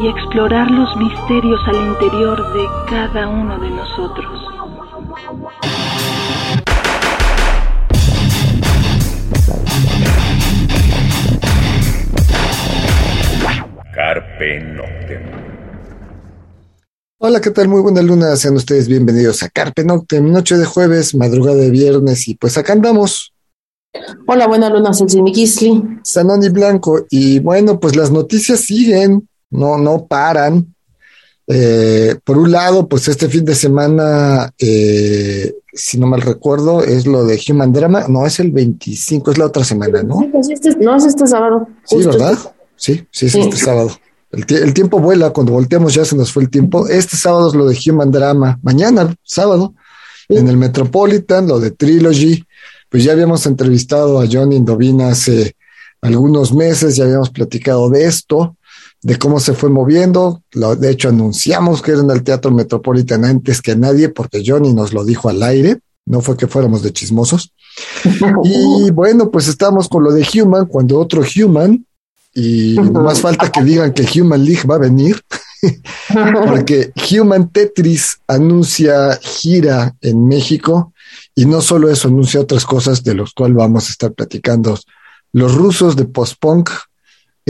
y explorar los misterios al interior de cada uno de nosotros. Carpe Noctem. Hola, ¿qué tal? Muy buena luna, sean ustedes bienvenidos a Carpe Noctem, noche de jueves, madrugada de viernes, y pues acá andamos. Hola, buena luna. Sanoni Blanco, y bueno, pues las noticias siguen, no, no paran. Eh, por un lado, pues este fin de semana, eh, si no mal recuerdo, es lo de Human Drama. No, es el 25, es la otra semana, ¿no? Pues este, no, es este sábado. Sí, ¿verdad? Sí, sí, es este sábado. El, el, tiempo vuela, cuando volteamos ya se nos fue el tiempo. Este sábado es lo de Human Drama. Mañana, sábado, en el Metropolitan, lo de Trilogy. Pues ya habíamos entrevistado a Johnny Indovina hace algunos meses, ya habíamos platicado de esto de cómo se fue moviendo. de hecho, anunciamos que era en el Teatro Metropolitan antes que nadie, porque Johnny nos lo dijo al aire, no fue que fuéramos de chismosos. y bueno, pues estamos con lo de Human, cuando otro Human, y no más falta que digan que Human League va a venir, porque Human Tetris anuncia gira en México, y no solo eso, anuncia otras cosas de los cuales vamos a estar platicando. Los rusos de post-punk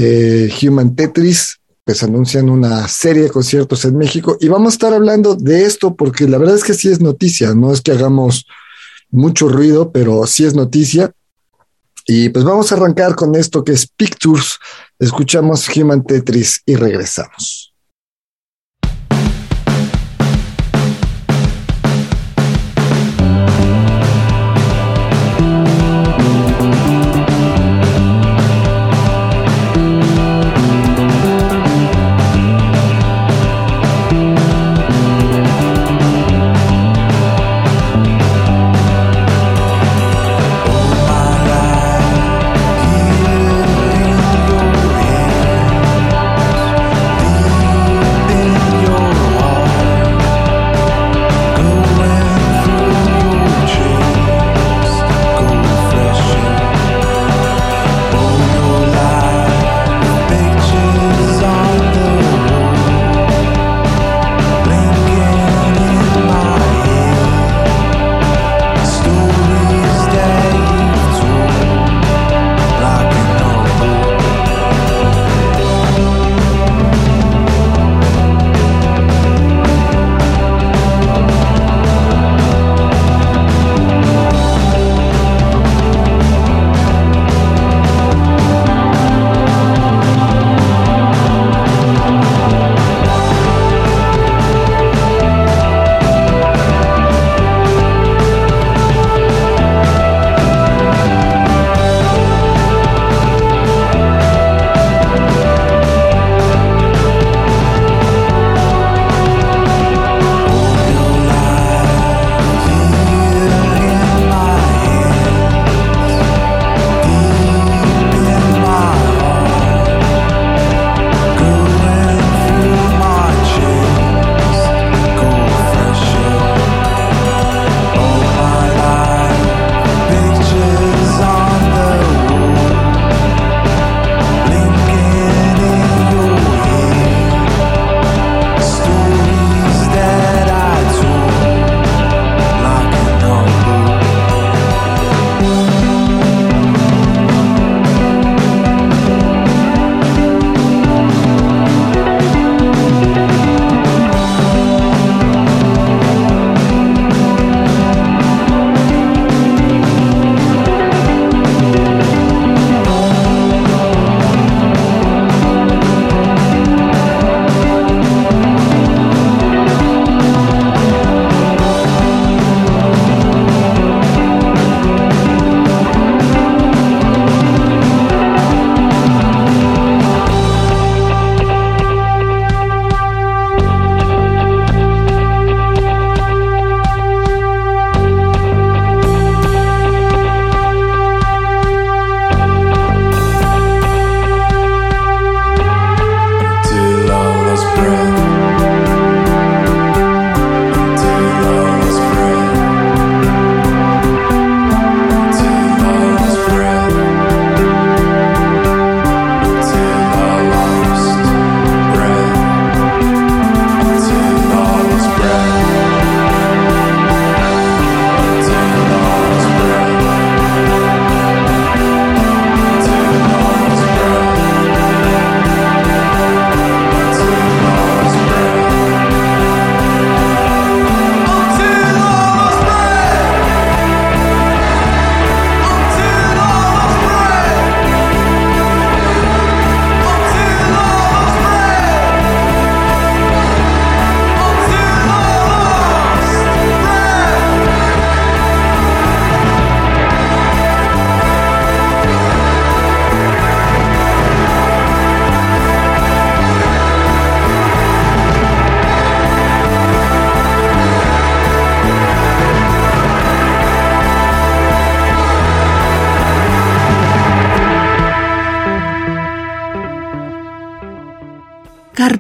eh, Human Tetris, pues anuncian una serie de conciertos en México y vamos a estar hablando de esto porque la verdad es que sí es noticia, no es que hagamos mucho ruido, pero sí es noticia. Y pues vamos a arrancar con esto que es Pictures, escuchamos Human Tetris y regresamos.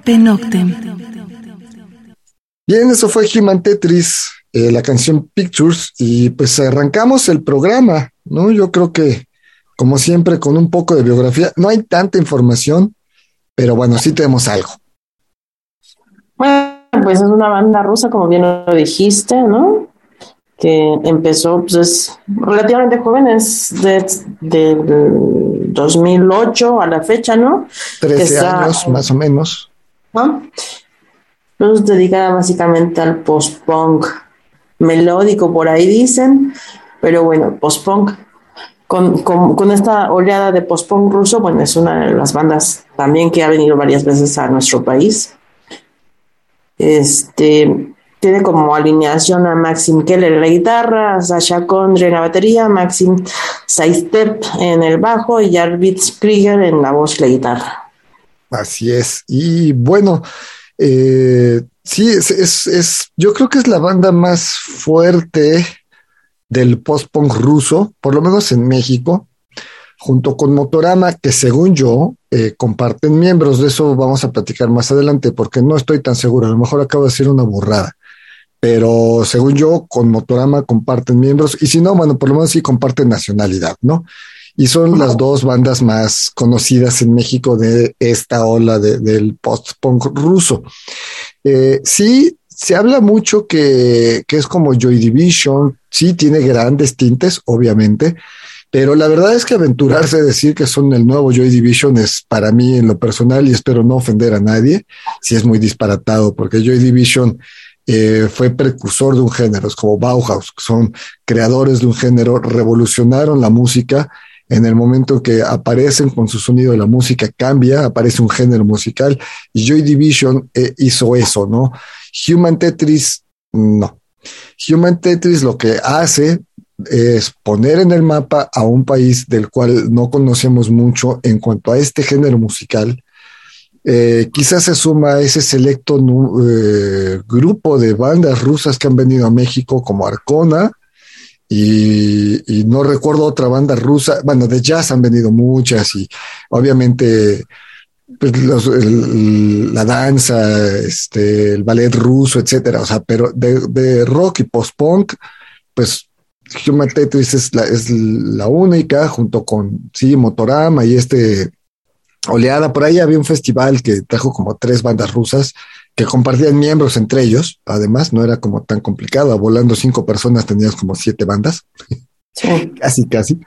Carpe Noctem. Bien, eso fue Human Tetris, eh, la canción Pictures, y pues arrancamos el programa, ¿no? Yo creo que, como siempre, con un poco de biografía, no hay tanta información, pero bueno, sí tenemos algo. Bueno, pues es una banda rusa, como bien lo dijiste, ¿no? Que empezó, pues es relativamente joven, es de, del 2008 a la fecha, ¿no? 13 años, más o menos. ¿No? Dedicada básicamente al post-punk melódico, por ahí dicen, pero bueno, post-punk. Con, con, esta oleada de post-punk ruso, bueno, es una de las bandas también que ha venido varias veces a nuestro país. Este tiene como alineación a Maxim Keller en la guitarra, Sasha Kondre en la batería, Maxim Saistep en el bajo y Arvid Krieger en la voz y la guitarra. Así es. Y bueno, eh, sí, es, es, es, yo creo que es la banda más fuerte del post-punk ruso, por lo menos en México, junto con Motorama, que según yo eh, comparten miembros. De eso vamos a platicar más adelante, porque no estoy tan seguro. A lo mejor acabo de decir una burrada. Pero según yo, con Motorama comparten miembros, y si no, bueno, por lo menos sí comparten nacionalidad, ¿no? Y son las dos bandas más conocidas en México de esta ola de, del post-punk ruso. Eh, sí, se habla mucho que, que, es como Joy Division, sí tiene grandes tintes, obviamente, pero la verdad es que aventurarse a decir que son el nuevo Joy Division es para mí en lo personal, y espero no ofender a nadie, si es muy disparatado, porque Joy Division eh, fue precursor de un género, es como Bauhaus, son creadores de un género, revolucionaron la música en el momento que aparecen con su sonido la música cambia, aparece un género musical Joy Division eh, hizo eso, ¿no? Human Tetris, no. Human Tetris lo que hace es poner en el mapa a un país del cual no conocemos mucho en cuanto a este género musical. Eh, quizás se suma a ese selecto eh, grupo de bandas rusas que han venido a México como Arcona, y, no recuerdo otra banda rusa, bueno, de jazz han venido muchas y obviamente pues, la danza, este, el ballet ruso, etcétera, o sea, pero de, de rock y post-punk, pues Human Tetris es la, es la única, junto con, sí, Motorama y este oleada, por ahí había un festival que trajo como tres bandas rusas, que compartían miembros entre ellos, además, no era como tan complicado, volando cinco personas tenías como siete bandas. Sí. casi, casi.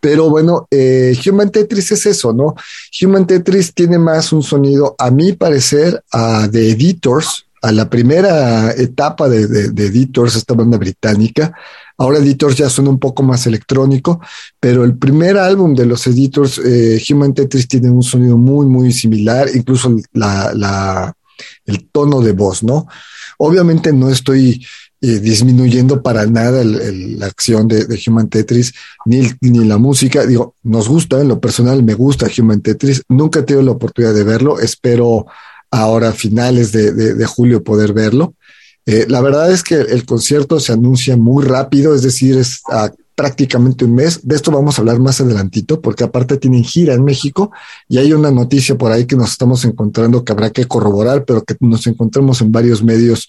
Pero bueno, eh, Human Tetris es eso, ¿no? Human Tetris tiene más un sonido, a mi parecer, a de Editors, a la primera etapa de, de, de, Editors, esta banda británica. Ahora Editors ya suena un poco más electrónico, pero el primer álbum de los Editors, eh, Human Tetris, tiene un sonido muy, muy similar, incluso la, la el tono de voz, ¿no? Obviamente no estoy eh, disminuyendo para nada la acción de, Human Tetris, ni, ni, la música. Digo, nos gusta, en lo personal me gusta Human Tetris. Nunca he tenido la oportunidad de verlo. Espero ahora a finales de, de, de julio poder verlo. Eh, la verdad es que el concierto se anuncia muy rápido, es decir, es a prácticamente un mes. De esto vamos a hablar más adelantito, porque aparte tienen gira en México y hay una noticia por ahí que nos estamos encontrando que habrá que corroborar, pero que nos encontramos en varios medios,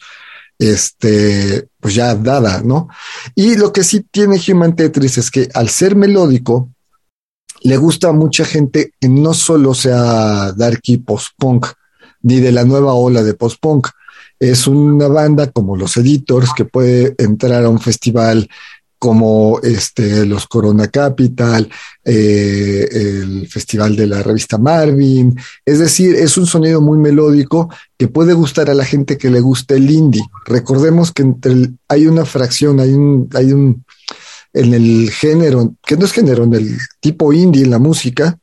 este, pues ya dada, ¿no? Y lo que sí tiene Human Tetris es que al ser melódico, le gusta a mucha gente que no solo sea darky post-punk, ni de la nueva ola de post-punk. Es una banda como los Editors que puede entrar a un festival como este, los Corona Capital, eh, el Festival de la revista Marvin. Es decir, es un sonido muy melódico que puede gustar a la gente que le guste el indie. Recordemos que entre hay una fracción, hay un, hay un, en el género, que no es género, en el tipo indie, en la música,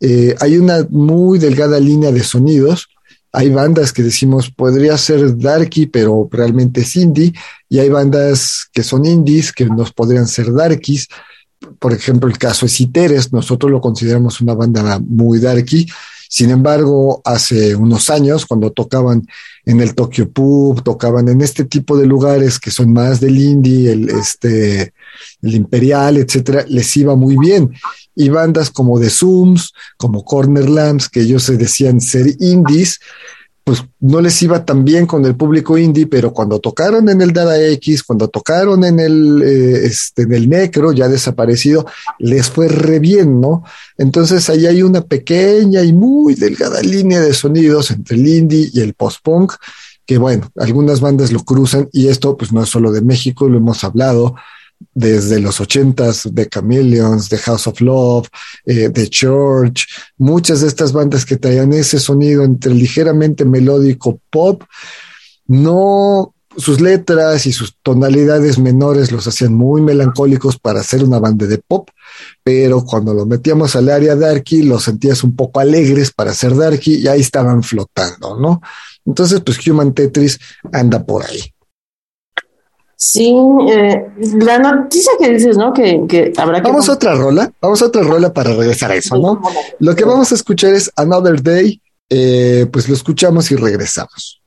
eh, hay una muy delgada línea de sonidos hay bandas que decimos podría ser darky, pero realmente es indie, y hay bandas que son indies que nos podrían ser darkies. Por ejemplo, el caso es Iteres, nosotros lo consideramos una banda muy darky. Sin embargo, hace unos años, cuando tocaban en el Tokyo Pub, tocaban en este tipo de lugares que son más del indie, el, este, el Imperial, etcétera, les iba muy bien. Y bandas como The Zooms, como Corner Lamps, que ellos se decían ser indies, pues no les iba tan bien con el público indie, pero cuando tocaron en el Dada X, cuando tocaron en el, eh, este, en el Necro, ya desaparecido, les fue re bien, ¿no? Entonces ahí hay una pequeña y muy delgada línea de sonidos entre el indie y el post-punk, que bueno, algunas bandas lo cruzan y esto pues no es solo de México, lo hemos hablado, desde los ochentas de Chameleons, de House of Love, eh, de Church, muchas de estas bandas que traían ese sonido entre ligeramente melódico pop, no sus letras y sus tonalidades menores los hacían muy melancólicos para hacer una banda de pop, pero cuando lo metíamos al área darky los sentías un poco alegres para ser darky y ahí estaban flotando, ¿no? Entonces, pues Human Tetris anda por ahí. Sí, eh, la noticia que dices, ¿no? Que, que habrá que... Vamos a otra rola, vamos a otra rola para regresar a eso, ¿no? Lo que vamos a escuchar es Another Day, eh, pues lo escuchamos y regresamos.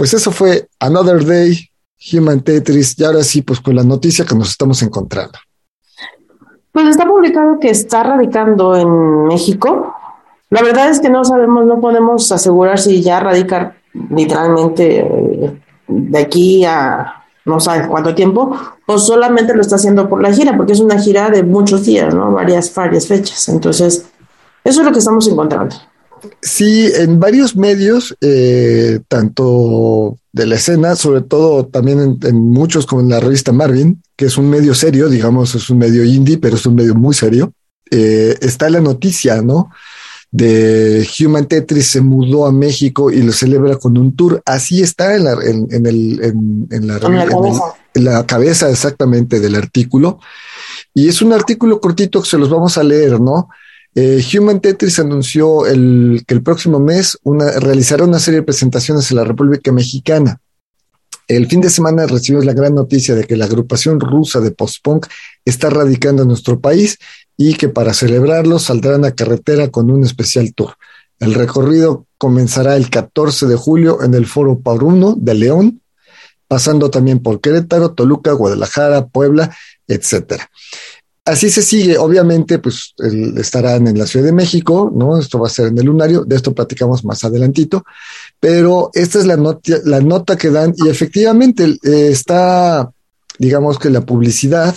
Pues eso fue Another Day, Human Tetris, y ahora sí, pues con la noticia que nos estamos encontrando. Pues está publicado que está radicando en México. La verdad es que no sabemos, no podemos asegurar si ya radica literalmente eh, de aquí a no sabe cuánto tiempo, o solamente lo está haciendo por la gira, porque es una gira de muchos días, ¿no? Varias, varias fechas. Entonces, eso es lo que estamos encontrando. Sí, en varios medios, eh, tanto de la escena, sobre todo también en, muchos como en la revista Marvin, que es un medio serio, digamos, es un medio indie, pero es un medio muy serio, eh, está la noticia, ¿no? De Human Tetris se mudó a México y lo celebra con un tour. Así está en la, en, el, en, la, en la cabeza exactamente del artículo. Y es un artículo cortito que se los vamos a leer, ¿no? Eh, Human Tetris anunció que el próximo mes realizará una serie de presentaciones en la República Mexicana. el fin de semana recibimos la gran noticia de que la agrupación rusa de post-punk está radicando en nuestro país y que para celebrarlo saldrán a carretera con un especial tour. El recorrido comenzará el 14 de julio en el Foro Pauruno de León, pasando también por Querétaro, Toluca, Guadalajara, Puebla, etcétera. Así se sigue, obviamente, pues estarán en la Ciudad de México, ¿no? Esto va a ser en el lunario, de esto platicamos más adelantito, pero esta es la, nota, la nota que dan. Y efectivamente eh, está, digamos que la publicidad,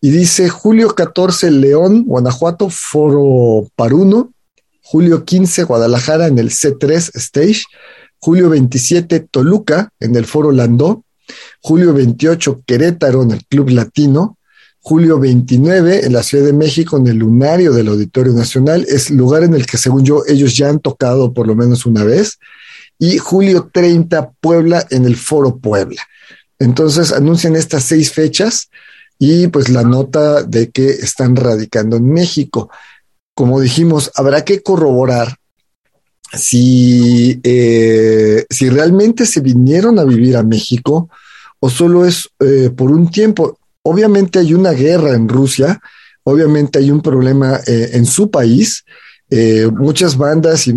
y dice julio 14 León, Guanajuato, Foro Paruno, julio 15 Guadalajara en el C3 Stage, julio 27 Toluca en el Foro Landó, julio 28 Querétaro en el Club Latino, julio 29 en la Ciudad de México en el Lunario del Auditorio Nacional, es lugar en el que según yo ellos ya han tocado por lo menos una vez, y julio 30 Puebla en el Foro Puebla. Entonces anuncian estas seis fechas y pues la nota de que están radicando en México. Como dijimos, habrá que corroborar si, eh, si realmente se vinieron a vivir a México o solo es eh, por un tiempo obviamente hay una guerra en Rusia, obviamente hay un problema eh, en su país, eh, muchas bandas y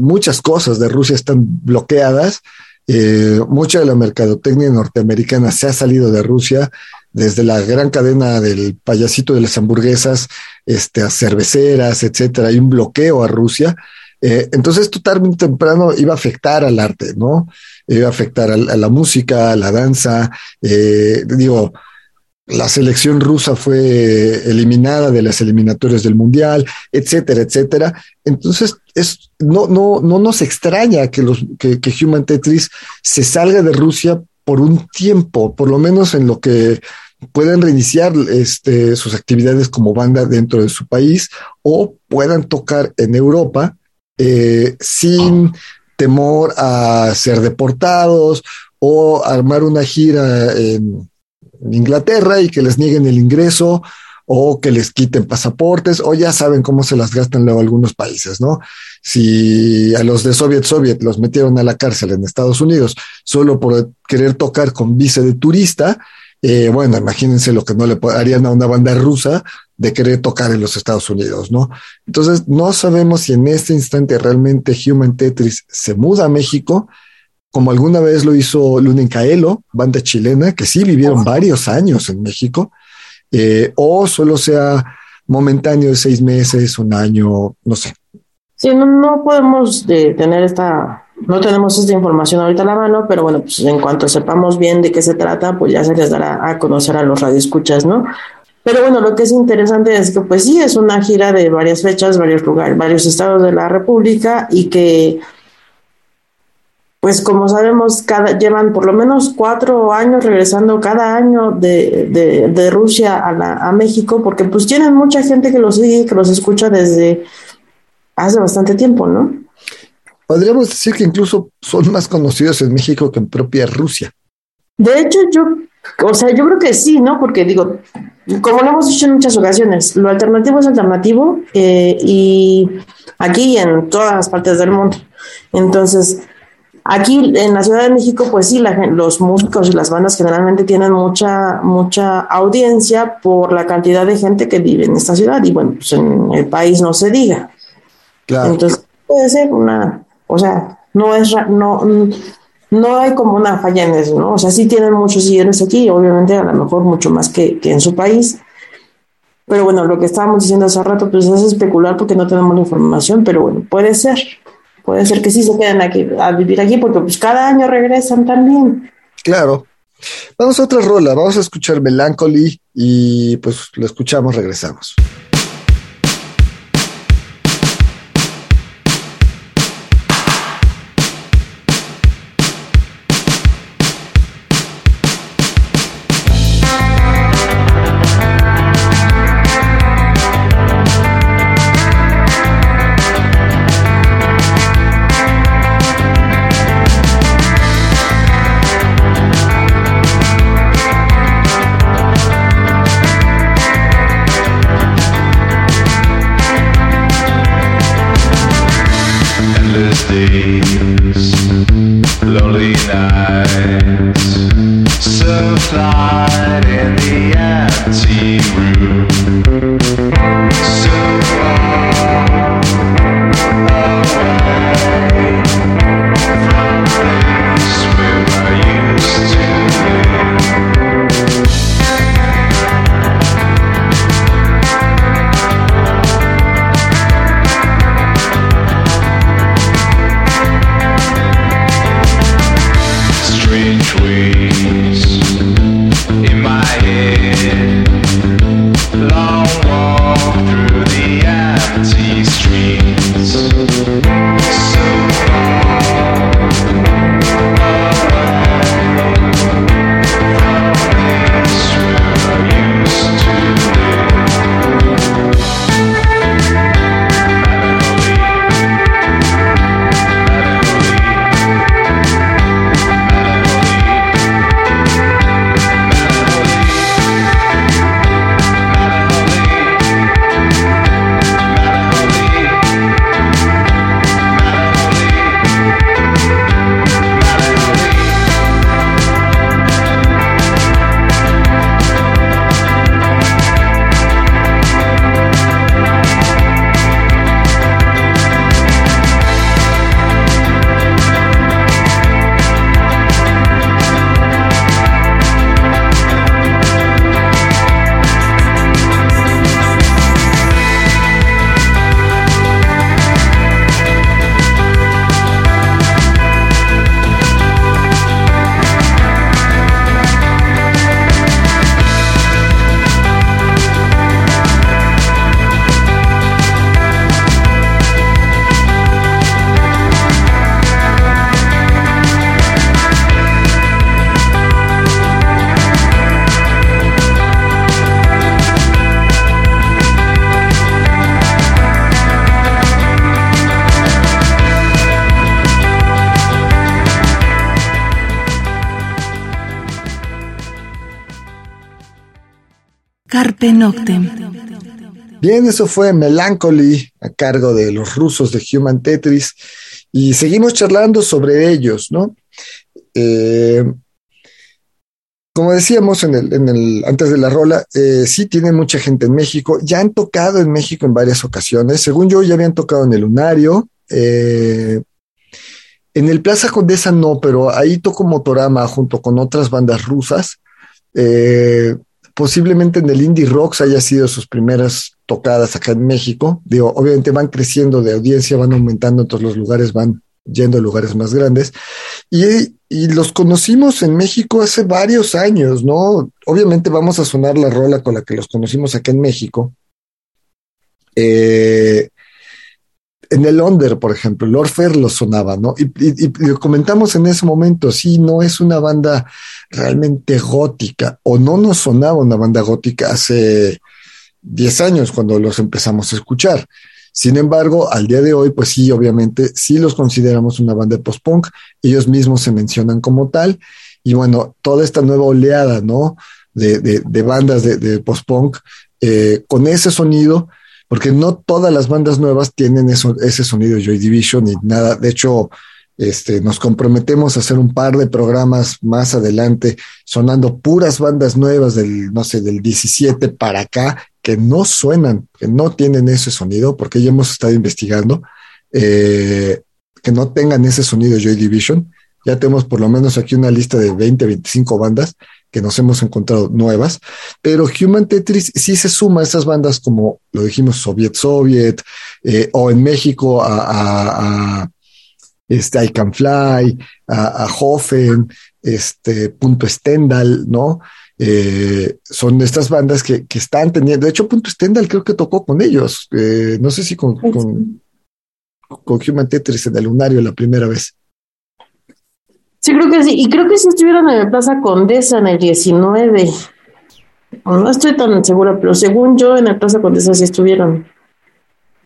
muchas cosas de Rusia están bloqueadas, eh, mucha de la mercadotecnia norteamericana se ha salido de Rusia, desde la gran cadena del payasito de las hamburguesas, este, a cerveceras, etcétera, hay un bloqueo a Rusia. entonces, esto tarde o temprano iba a afectar al arte, ¿no? Iba a afectar a la música, a la danza, digo, la selección rusa fue eliminada de las eliminatorias del mundial, etcétera, etcétera. Entonces, es, no, no, no nos extraña que, los, que, Human Tetris se salga de Rusia por un tiempo, por lo menos en lo que puedan reiniciar este, sus actividades como banda dentro de su país o puedan tocar en Europa eh, sin temor a ser deportados o armar una gira en Inglaterra y que les nieguen el ingreso o que les quiten pasaportes, o ya saben cómo se las gastan luego algunos países, ¿no? Si a los de Soviet Soviet los metieron a la cárcel en Estados Unidos solo por querer tocar con vice de turista, eh, bueno, imagínense lo que no le harían a una banda rusa de querer tocar en los Estados Unidos, ¿no? Entonces, no sabemos si en este instante realmente Human Tetris se muda a México, como alguna vez lo hizo Luna Caelo, banda chilena, que sí vivieron varios años en México, eh, o solo sea momentáneo de seis meses, un año, no sé. Sí, no, podemos tener esta, no tenemos esta información ahorita a la mano, pero bueno, pues en cuanto sepamos bien de qué se trata, pues ya se les dará a conocer a los radioescuchas, ¿no? Pero bueno, lo que es interesante es que pues sí, es una gira de varias fechas, varios lugares, varios estados de la República y que pues como sabemos, cada, llevan por lo menos cuatro años regresando cada año de, de, Rusia a, a, México, porque pues tienen mucha gente que los sigue, que los escucha desde hace bastante tiempo, ¿no? Podríamos decir que incluso son más conocidos en México que en propia Rusia. De hecho, yo, o sea, yo creo que sí, ¿no? Porque digo, como lo hemos dicho en muchas ocasiones, lo alternativo es alternativo eh, y aquí y en todas las partes del mundo. Entonces, Aquí en la Ciudad de México, pues sí, los músicos y las bandas generalmente tienen mucha, mucha audiencia por la cantidad de gente que vive en esta ciudad y bueno, pues en el país no se diga. Claro. Entonces puede ser una, o sea, no es, no, no hay como una falla en eso, ¿no? O sea, sí tienen muchos seguidores aquí, obviamente a lo mejor mucho más que, que en su país. Pero bueno, lo que estábamos diciendo hace rato, pues es especular porque no tenemos la información, pero bueno, puede ser puede ser que sí se queden aquí a vivir aquí porque pues cada año regresan también. Claro. Vamos a otra rola, vamos a escuchar Melancholy y pues lo escuchamos, regresamos. Bien, eso fue Melancholy a cargo de los rusos de Human Tetris y seguimos charlando sobre ellos, ¿no? Eh, como decíamos antes de la rola, eh, sí tiene mucha gente en México. Ya han tocado en México en varias ocasiones. Según yo, ya habían tocado en el Lunario. Eh, en el Plaza Condesa no, pero ahí tocó Motorama junto con otras bandas rusas. Eh, posiblemente en el Indie Rocks haya sido sus primeras tocadas acá en México. Digo, obviamente van creciendo de audiencia, van aumentando, entonces los lugares van yendo a lugares más grandes. Y, los conocimos en México hace varios años, ¿no? Obviamente vamos a sonar la rola con la que los conocimos acá en México. Eh, en el Under, por ejemplo, el Orfer lo sonaba, ¿no? Y, y, y, lo comentamos en ese momento, sí, no es una banda realmente gótica, o no nos sonaba una banda gótica hace 10 años cuando los empezamos a escuchar. Sin embargo, al día de hoy, pues sí, obviamente, sí los consideramos una banda de post-punk. Ellos mismos se mencionan como tal. Y bueno, toda esta nueva oleada, ¿no? De, de, de bandas de, post-punk eh, con ese sonido, porque no todas las bandas nuevas tienen eso, ese sonido Joy Division y nada. De hecho, este, nos comprometemos a hacer un par de programas más adelante sonando puras bandas nuevas del, no sé, del 17 para acá que no suenan, que no tienen ese sonido, porque ya hemos estado investigando, eh, que no tengan ese sonido Joy Division. Ya tenemos por lo menos aquí una lista de 20, 25 bandas que nos hemos encontrado nuevas, pero Human Tetris sí se suma a esas bandas como lo dijimos, Soviet Soviet, eh, o en México a, este, I Can Fly, a, a Hoffen, este, Punto Stendhal, ¿no? Eh, son estas bandas que, que, están teniendo, de hecho, Punto Stendhal creo que tocó con ellos, eh, no sé si con, con, con, Human Tetris en el lunario la primera vez. Sí, creo que sí, y creo que sí estuvieron en la Plaza Condesa en el 19. No estoy tan segura, pero según yo en la Plaza Condesa sí estuvieron.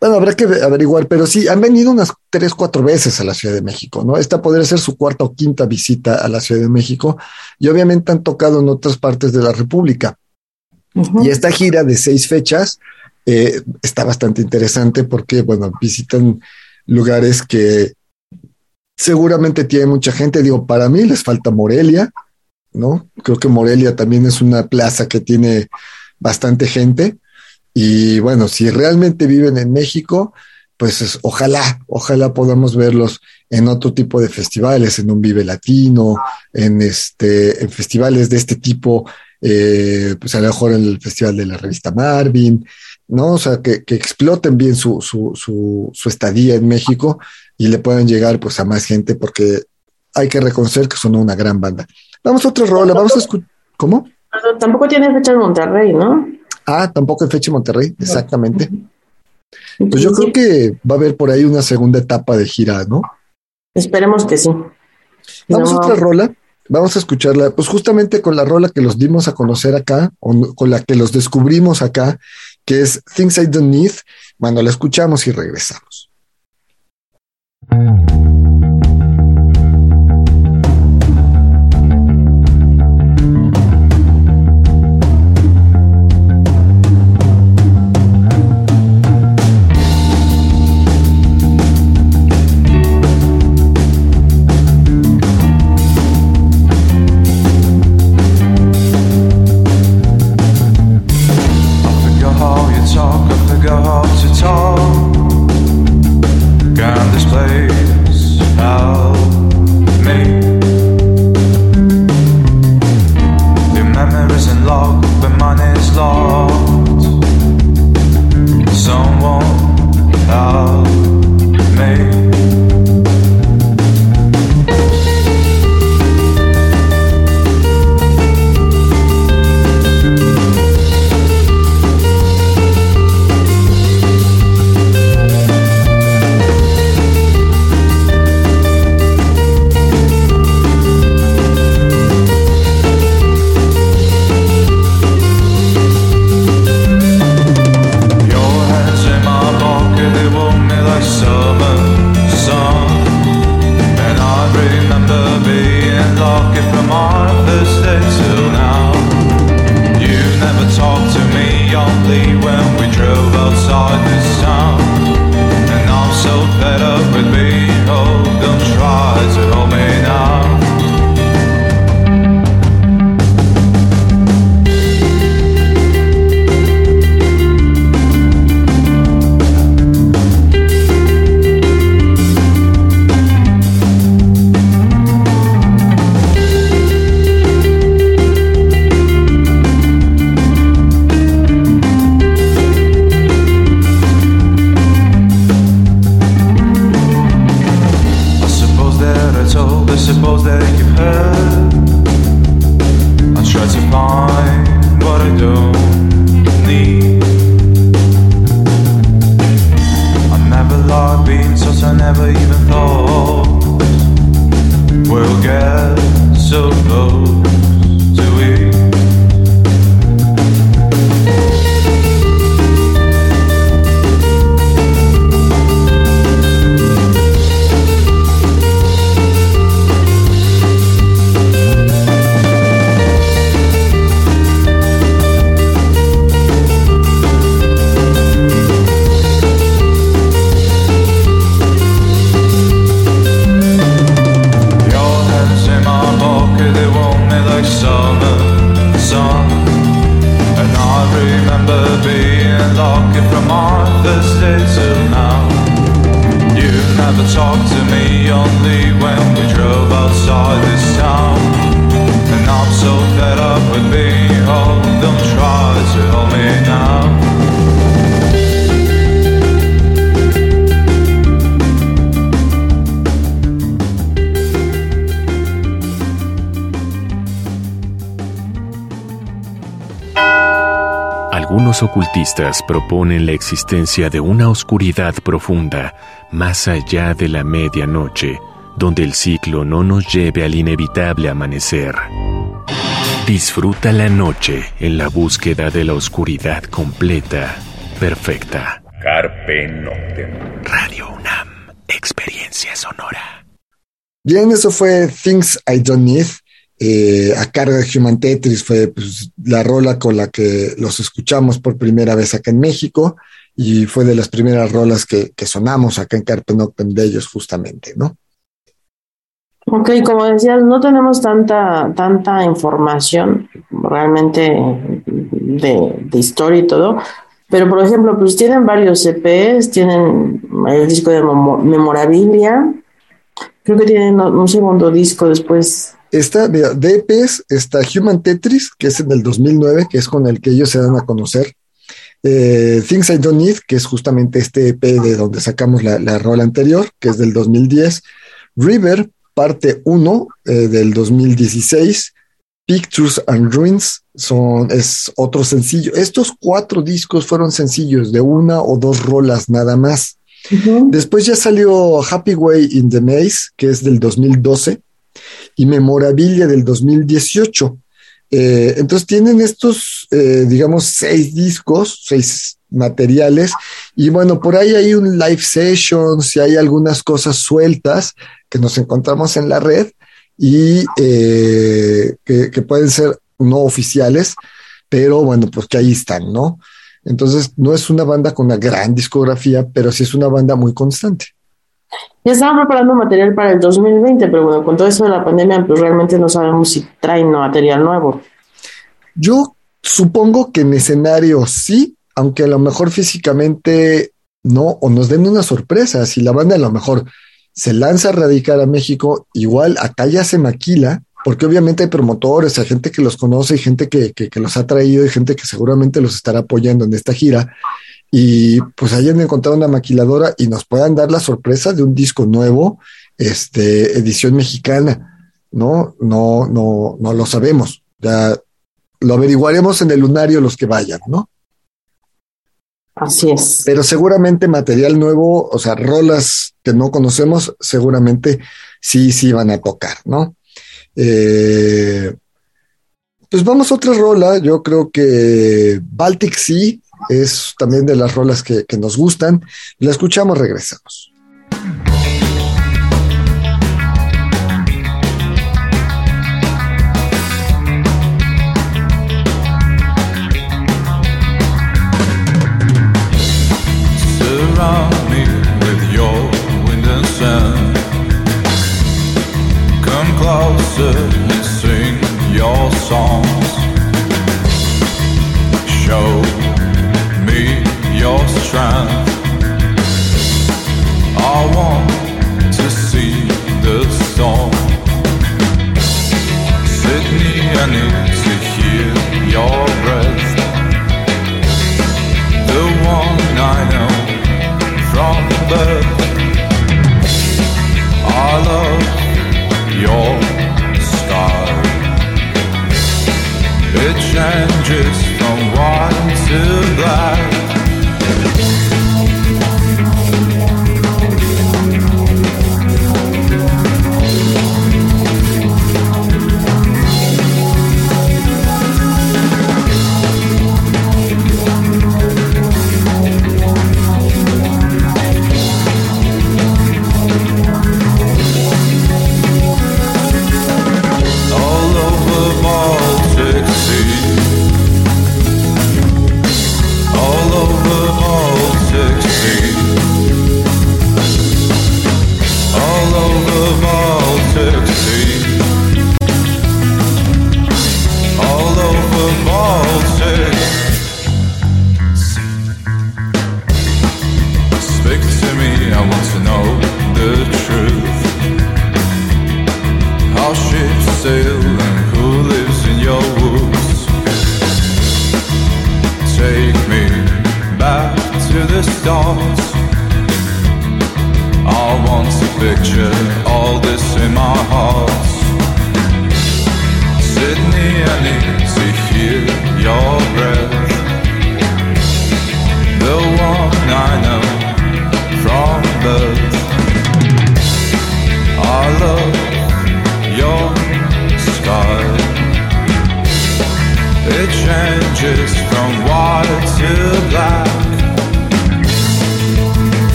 Bueno, habrá que averiguar, pero sí, han venido unas tres, cuatro veces a la Ciudad de México, ¿no? Esta podría ser su cuarta o quinta visita a la Ciudad de México y obviamente han tocado en otras partes de la República. Uh -huh. Y esta gira de seis fechas eh, está bastante interesante porque, bueno, visitan lugares que seguramente tiene mucha gente. Digo, para mí les falta Morelia, ¿no? Creo que Morelia también es una plaza que tiene bastante gente. Y bueno, si realmente viven en México, pues es, ojalá, ojalá podamos verlos en otro tipo de festivales, en un Vive Latino, en este, en festivales de este tipo, eh, pues a lo mejor en el Festival de la Revista Marvin, ¿no? O sea, que, que exploten bien su, su, su, su, estadía en México y le puedan llegar pues a más gente porque hay que reconocer que son una gran banda. Vamos a otra rola, vamos a escuchar. ¿Cómo? Tampoco tiene fecha en Monterrey, ¿no? Ah, tampoco en fecha Monterrey, exactamente. Pues yo creo que va a haber por ahí una segunda etapa de gira, ¿no? Esperemos que sí. Vamos no. a otra rola, vamos a escucharla, pues justamente con la rola que los dimos a conocer acá, o con la que los descubrimos acá, que es Things I Don't Need. Bueno, la escuchamos y regresamos. Proponen la existencia de una oscuridad profunda más allá de la medianoche, donde el ciclo no nos lleve al inevitable amanecer. Disfruta la noche en la búsqueda de la oscuridad completa, perfecta. Carpe Noctem. Radio UNAM, experiencia sonora. Bien, eso fue Things I Don't Need eh, a cargo de Human Tetris fue pues, la rola con la que los escuchamos por primera vez acá en México y fue de las primeras rolas que, sonamos acá en Carpe de ellos justamente, ¿no? Ok, como decías, no tenemos tanta, tanta información realmente de, historia y todo, pero por ejemplo, pues tienen varios EPs, tienen el disco de Memorabilia, creo que tienen un segundo disco después Está, mira, de EPs está Human Tetris, que es en el 2009, que es con el que ellos se dan a conocer. Eh, Things I Don't Need, que es justamente este EP de donde sacamos la, la rola anterior, que es del 2010. River, parte 1 eh, del 2016. Pictures and Ruins son, es otro sencillo. Estos cuatro discos fueron sencillos de una o dos rolas nada más. Después ya salió Happy Way in the Maze, que es del 2012 y Memorabilia del 2018. Eh, entonces tienen estos, eh, digamos, seis discos, seis materiales, y bueno, por ahí hay un live session, si hay algunas cosas sueltas que nos encontramos en la red y eh, que, que, pueden ser no oficiales, pero bueno, pues que ahí están, ¿no? Entonces, no es una banda con una gran discografía, pero sí es una banda muy constante. Ya estaban preparando material para el 2020, pero bueno, con todo eso de la pandemia, pues realmente no sabemos si traen material nuevo. Yo supongo que en escenario sí, aunque a lo mejor físicamente no, o nos den una sorpresa. Si la banda a lo mejor se lanza a radicar a México, igual acá ya se maquila, porque obviamente hay promotores, hay gente que los conoce, y gente que, que, que los ha traído y gente que seguramente los estará apoyando en esta gira y pues hayan encontrado una maquiladora y nos puedan dar la sorpresa de un disco nuevo, este, edición mexicana. No, no, no, no lo sabemos. Ya lo averiguaremos en el lunario los que vayan, ¿no? Así es. Pero seguramente material nuevo, o sea, rolas que no conocemos, seguramente sí, sí van a tocar, ¿no? Eh, pues vamos a otra rola. Yo creo que Baltic Sea es también de las rolas que, que nos gustan. La escuchamos, regresamos. Your strength. I want to see the storm. Sydney, I need to hear your breath. The one I know from birth. I love your sky. It changes from white to black. Thank you.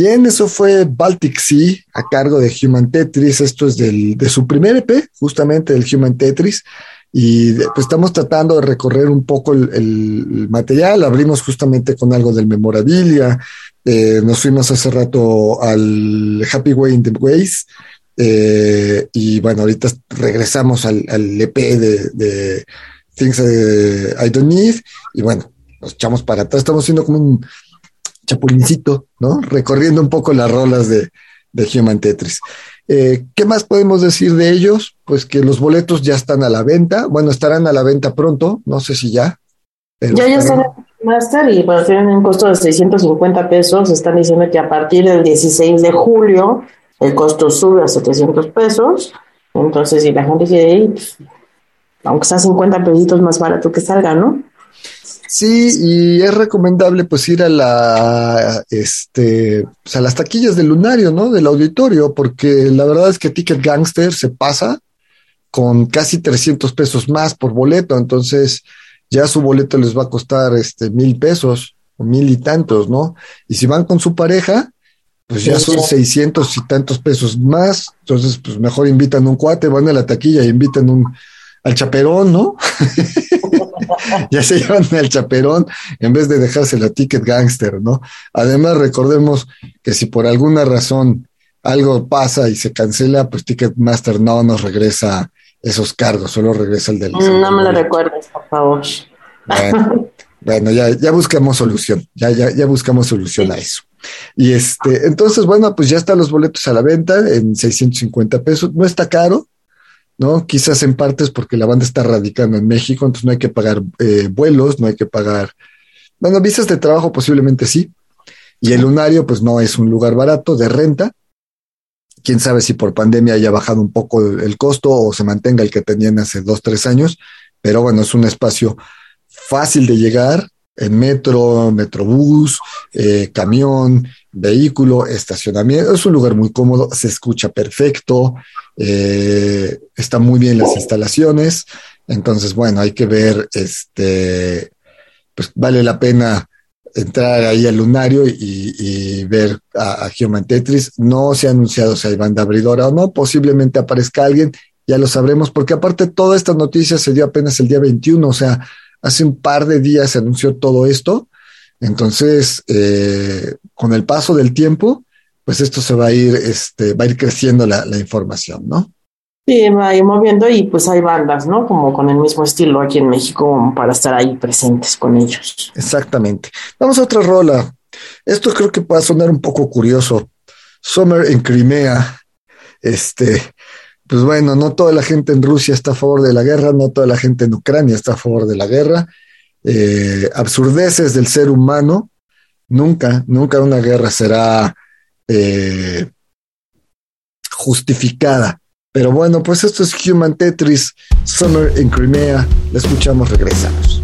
Bien, eso fue Baltic Sea a cargo de Human Tetris. Esto es del, de su primer EP, justamente del Human Tetris. Y pues estamos tratando de recorrer un poco el, material. Abrimos justamente con algo del memorabilia. Eh, nos fuimos hace rato al Happy Way in the Ways. Eh, y bueno, ahorita regresamos al, al EP de, de Things eh, I Don't Need. Y bueno, nos echamos para atrás. Estamos haciendo como un chapulincito, ¿no? Recorriendo un poco las rolas de, de Human Tetris. Eh, ¿Qué más podemos decir de ellos? Pues que los boletos ya están a la venta. Bueno, estarán a la venta pronto, no sé si ya. pero Ya, ya estarán- están en Master y bueno, tienen un costo de 650 pesos. Están diciendo que a partir del 16 de julio el costo sube a 700 pesos. Entonces, si la gente quiere ir, pues, aunque sea 50 pesitos más barato que salga, ¿no? Sí, y es recomendable pues ir a la, este, pues, a las taquillas del lunario, ¿no? Del auditorio, porque la verdad es que Ticket Gangster se pasa con casi 300 pesos más por boleto, entonces ya su boleto les va a costar este mil pesos o mil y tantos, ¿no? Y si van con su pareja, pues ya son 600 y tantos pesos más, entonces pues mejor invitan un cuate, van a la taquilla y invitan un al chaperón, ¿no? ya se llevan al chaperón en vez de dejarse la ticket gangster, ¿no? Además, recordemos que si por alguna razón algo pasa y se cancela, pues Ticketmaster no nos regresa esos cargos, solo regresa el del... No me lo recuerdes, por favor. Bueno, ya, ya buscamos solución, ya, ya, ya buscamos solución a eso. Y este, entonces, bueno, pues ya están los boletos a la venta en 650 pesos. No está caro, ¿no? Quizás en partes porque la banda está radicando en México, entonces no hay que pagar eh, vuelos, no hay que pagar, bueno, visas de trabajo posiblemente sí. Y el lunario, pues no es un lugar barato de renta. Quién sabe si por pandemia haya bajado un poco el, costo o se mantenga el que tenían hace dos, tres años, pero bueno, es un espacio fácil de llegar, metro, metrobús, eh, camión, vehículo, estacionamiento. Es un lugar muy cómodo, se escucha perfecto, eh, está muy bien las instalaciones. Entonces, bueno, hay que ver, este, pues vale la pena entrar ahí al lunario y, ver a, a, Tetris. No se ha anunciado si hay banda abridora o no, posiblemente aparezca alguien, ya lo sabremos, porque aparte toda esta noticia se dio apenas el día 21, o sea, hace un par de días se anunció todo esto. Entonces, eh, con el paso del tiempo, pues esto se va a ir, este, va a ir creciendo la, información, ¿no? Sí, va a ir moviendo y pues hay bandas, ¿no? Como con el mismo estilo aquí en México para estar ahí presentes con ellos. Exactamente. Vamos a otra rola. Esto creo que puede sonar un poco curioso. Summer en Crimea. Este, pues bueno, no toda la gente en Rusia está a favor de la guerra, no toda la gente en Ucrania está a favor de la guerra. Eh, absurdeces del ser humano, nunca, nunca una guerra será eh, justificada. Pero bueno, pues esto es Human Tetris, Summer en Crimea. La escuchamos, regresamos.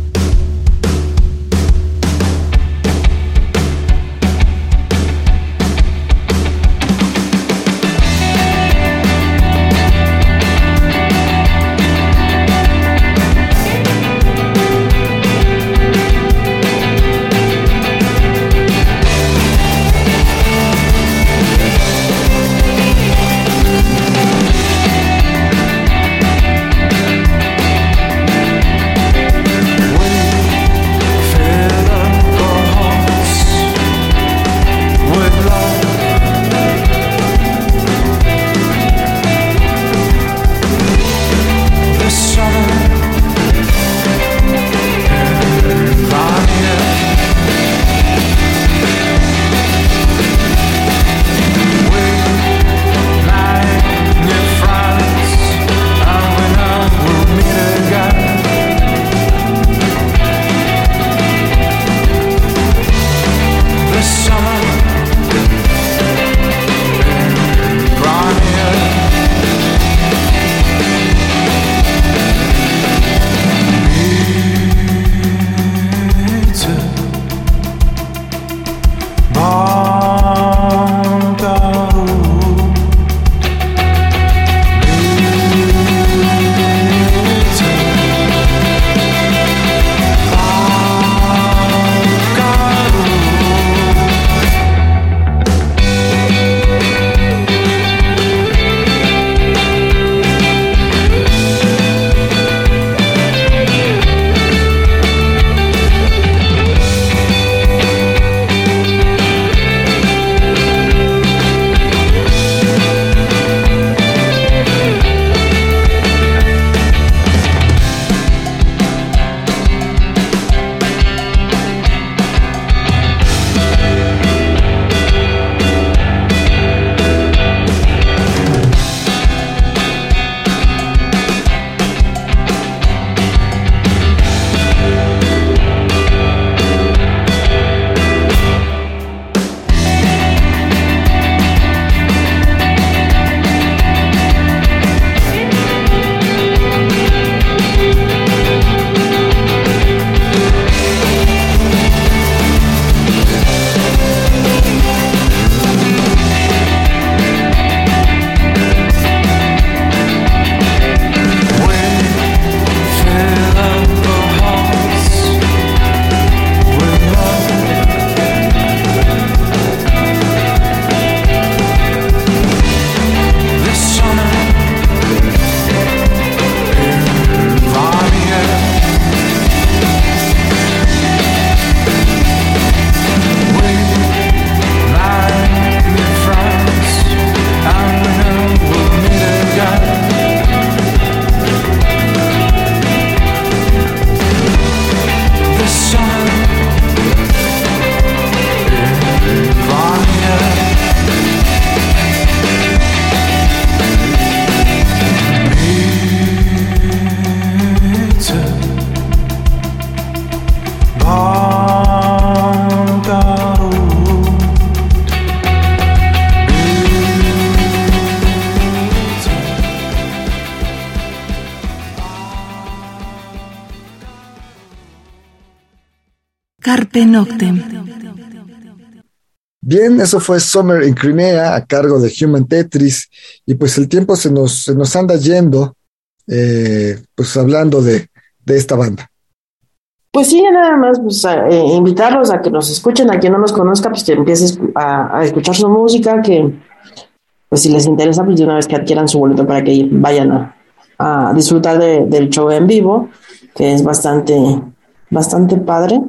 Carpe Noctem. Bien, eso fue Summer en Crimea a cargo de Human Tetris y pues el tiempo se nos, se nos anda yendo, eh, pues hablando de, de, esta banda. Pues sí, nada más pues, a, eh, invitarlos a que nos escuchen, a quien no nos conozca, pues que empieces a, a, escuchar su música, que pues si les interesa, pues de una vez que adquieran su boleto para que vayan a, a disfrutar de, del show en vivo, que es bastante, bastante padre.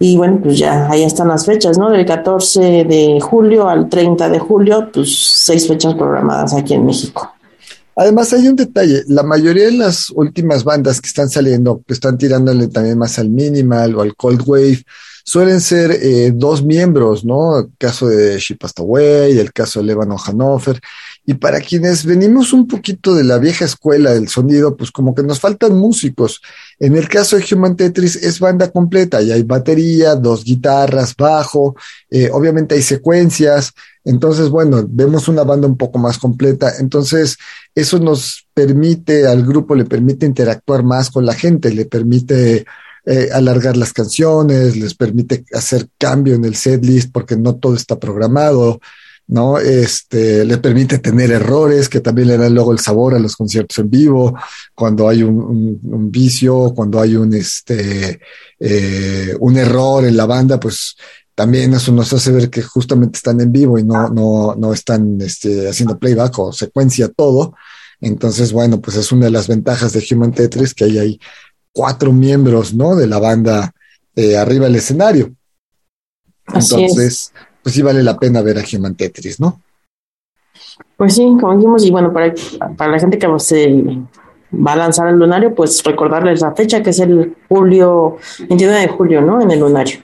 Y bueno, pues ya ahí están las fechas, ¿no? Del 14 de julio al 30 de julio, pues seis fechas programadas aquí en México. Además, hay un detalle, la mayoría de las últimas bandas que están saliendo, que están tirándole también más al minimal o al cold wave, suelen ser eh, dos miembros, ¿no? El caso de Shipastaway, el caso de Levano Hanover, y para quienes venimos un poquito de la vieja escuela del sonido, pues como que nos faltan músicos. En el caso de Human Tetris es banda completa, y hay batería, dos guitarras, bajo, eh, obviamente hay secuencias. Entonces, bueno, vemos una banda un poco más completa. Entonces, eso nos permite, al grupo le permite interactuar más con la gente, le permite eh, alargar las canciones, les permite hacer cambio en el set list porque no todo está programado. ¿No? Este, le permite tener errores que también le dan luego el sabor a los conciertos en vivo, cuando hay un, un, un vicio, cuando hay un, este, eh, un error en la banda, pues también eso nos hace ver que justamente están en vivo y no, no, no están este, haciendo playback o secuencia todo. Entonces, bueno, pues es una de las ventajas de Human Tetris que hay ahí cuatro miembros, ¿no? De la banda eh, arriba del escenario. Así Entonces, es pues sí vale la pena ver a Human Tetris, ¿no? Pues sí, como dijimos, y bueno, para, para la gente que se va a lanzar el lunario, pues recordarles la fecha, que es el julio, 29 de julio, ¿no? En el lunario.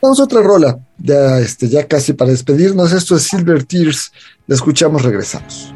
Vamos a otra rola, ya, este, ya casi para despedirnos. Esto es Silver Tears. La escuchamos, regresamos.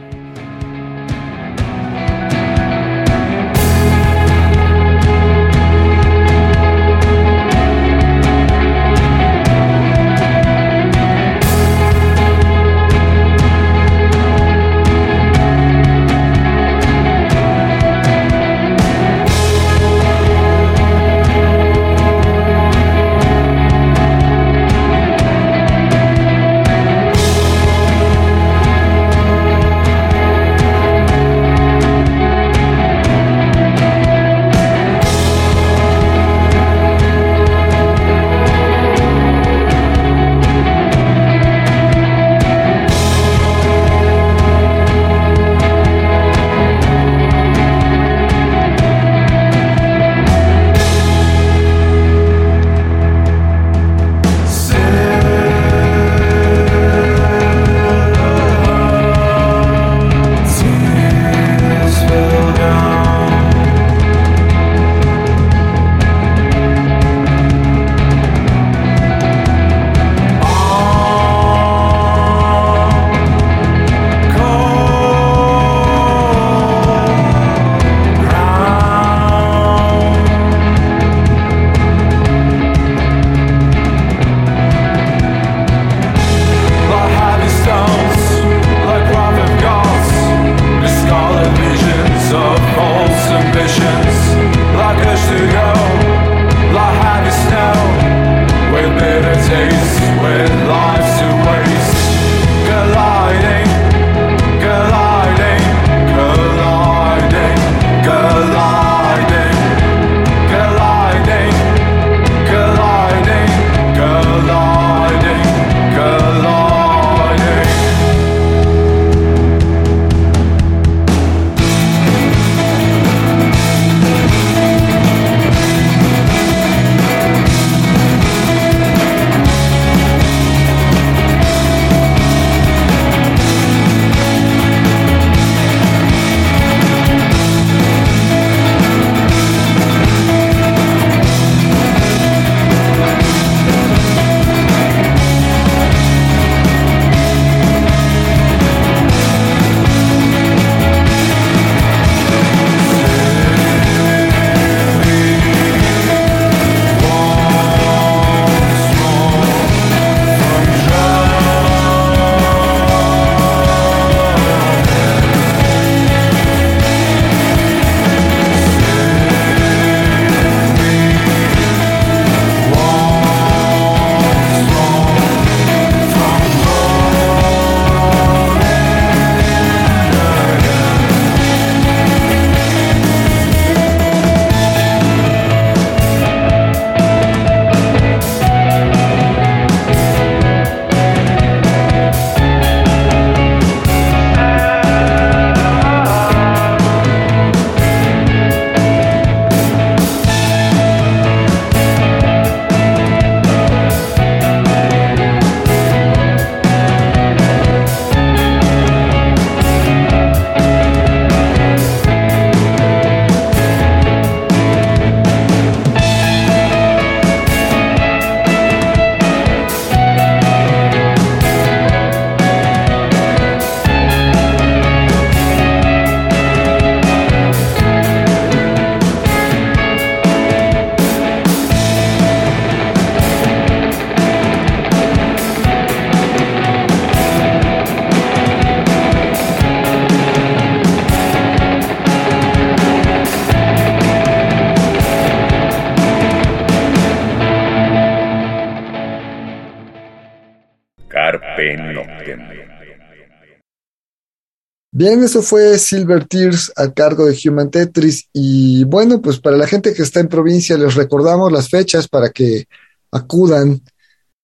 Bien, eso fue Silver Tears a cargo de Human Tetris. Y bueno, pues para la gente que está en provincia, les recordamos las fechas para que acudan.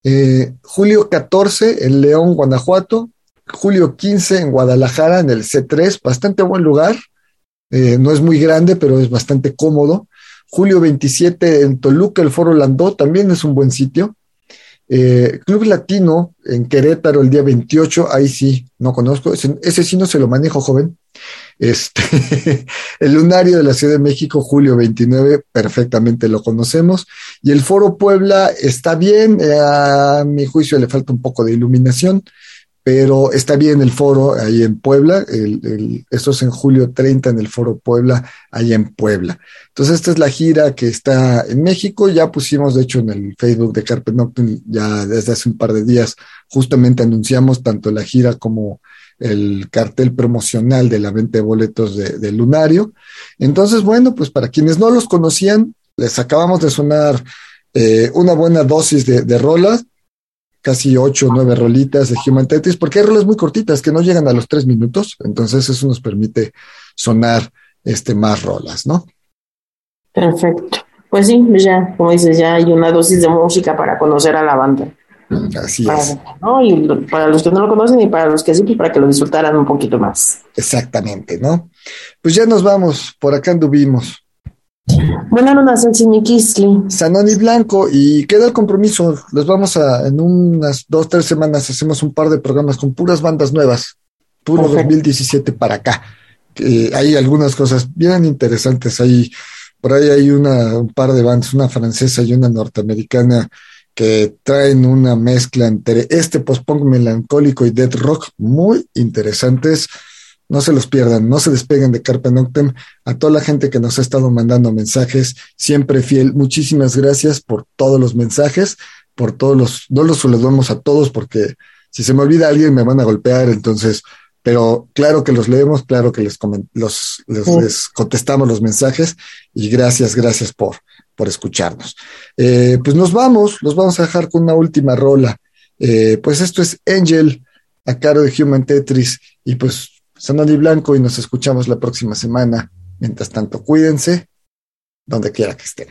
Eh, julio 14 en León, Guanajuato. Julio 15 en Guadalajara, en el C3, bastante buen lugar. Eh, no es muy grande, pero es bastante cómodo. Julio 27 en Toluca, el Foro Landó, también es un buen sitio. Eh, Club Latino en Querétaro el día 28, ahí sí, no conozco, ese, sí no se lo manejo, joven. Este, el Lunario de la Ciudad de México, julio 29, perfectamente lo conocemos. Y el Foro Puebla está bien, eh, a mi juicio le falta un poco de iluminación, pero está bien el foro ahí en Puebla, el, esto es en julio 30 en el foro Puebla, ahí en Puebla. Entonces esta es la gira que está en México, ya pusimos de hecho en el Facebook de Carpet Nocturne, ya desde hace un par de días justamente anunciamos tanto la gira como el cartel promocional de la venta de boletos de, de Lunario. Entonces, bueno, pues para quienes no los conocían, les acabamos de sonar eh, una buena dosis de, de rolas, casi ocho o nueve rolitas de Human Tetris, porque hay rolas muy cortitas que no llegan a los tres minutos, entonces eso nos permite sonar este, más rolas, ¿no? Perfecto. Pues sí, ya, como dices, ya hay una dosis de música para conocer a la banda. Así Para, es, ¿no? Y para los que no lo conocen y para los que sí, pues para que lo disfrutaran un poquito más. exactamente, ¿no? Pues ya nos vamos, por acá anduvimos. Buenas noches, el Siniquistli. Sanoni Blanco, y queda el compromiso. Les vamos a, en unas dos, tres semanas, hacemos un par de programas con puras bandas nuevas, puro Perfecto. 2017 para acá. Hay algunas cosas bien interesantes. Hay, por ahí hay una, un par de bandas, una francesa y una norteamericana, que traen una mezcla entre este post-punk melancólico y death rock muy interesantes. No se los pierdan, no se despeguen de Carpe Noctem. A toda la gente que nos ha estado mandando mensajes, siempre fiel, muchísimas gracias por todos los mensajes, por todos los, no los saludamos a todos porque si se me olvida alguien me van a golpear, entonces, pero claro que los leemos, claro que les, los, les, Sí. les contestamos los mensajes y gracias, gracias por, por escucharnos. Eh, pues nos vamos, los vamos a dejar con una última rola. Eh, pues esto es Angel a cargo de Human Tetris y pues Sanoni Blanco y nos escuchamos la próxima semana. Mientras tanto, cuídense donde quiera que estén.